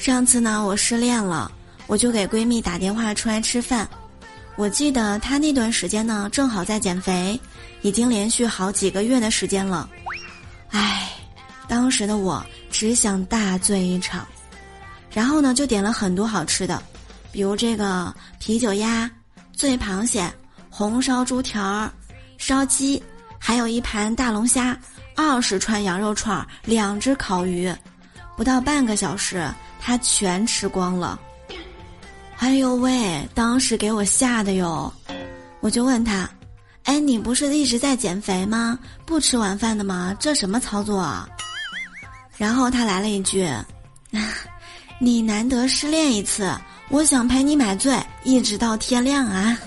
上次呢，我失恋了，我就给闺蜜打电话出来吃饭。我记得她那段时间呢，正好在减肥，已经连续好几个月的时间了。唉，当时的我只想大醉一场，然后呢，就点了很多好吃的，比如这个啤酒鸭、醉螃蟹、红烧猪蹄儿、烧鸡，还有一盘大龙虾。二十串羊肉串，两只烤鱼，不到半个小时，他全吃光了。哎呦喂！当时给我吓的哟，我就问他：“哎，你不是一直在减肥吗？不吃晚饭的吗？这什么操作啊？”然后他来了一句：“你难得失恋一次，我想陪你买醉，一直到天亮啊。”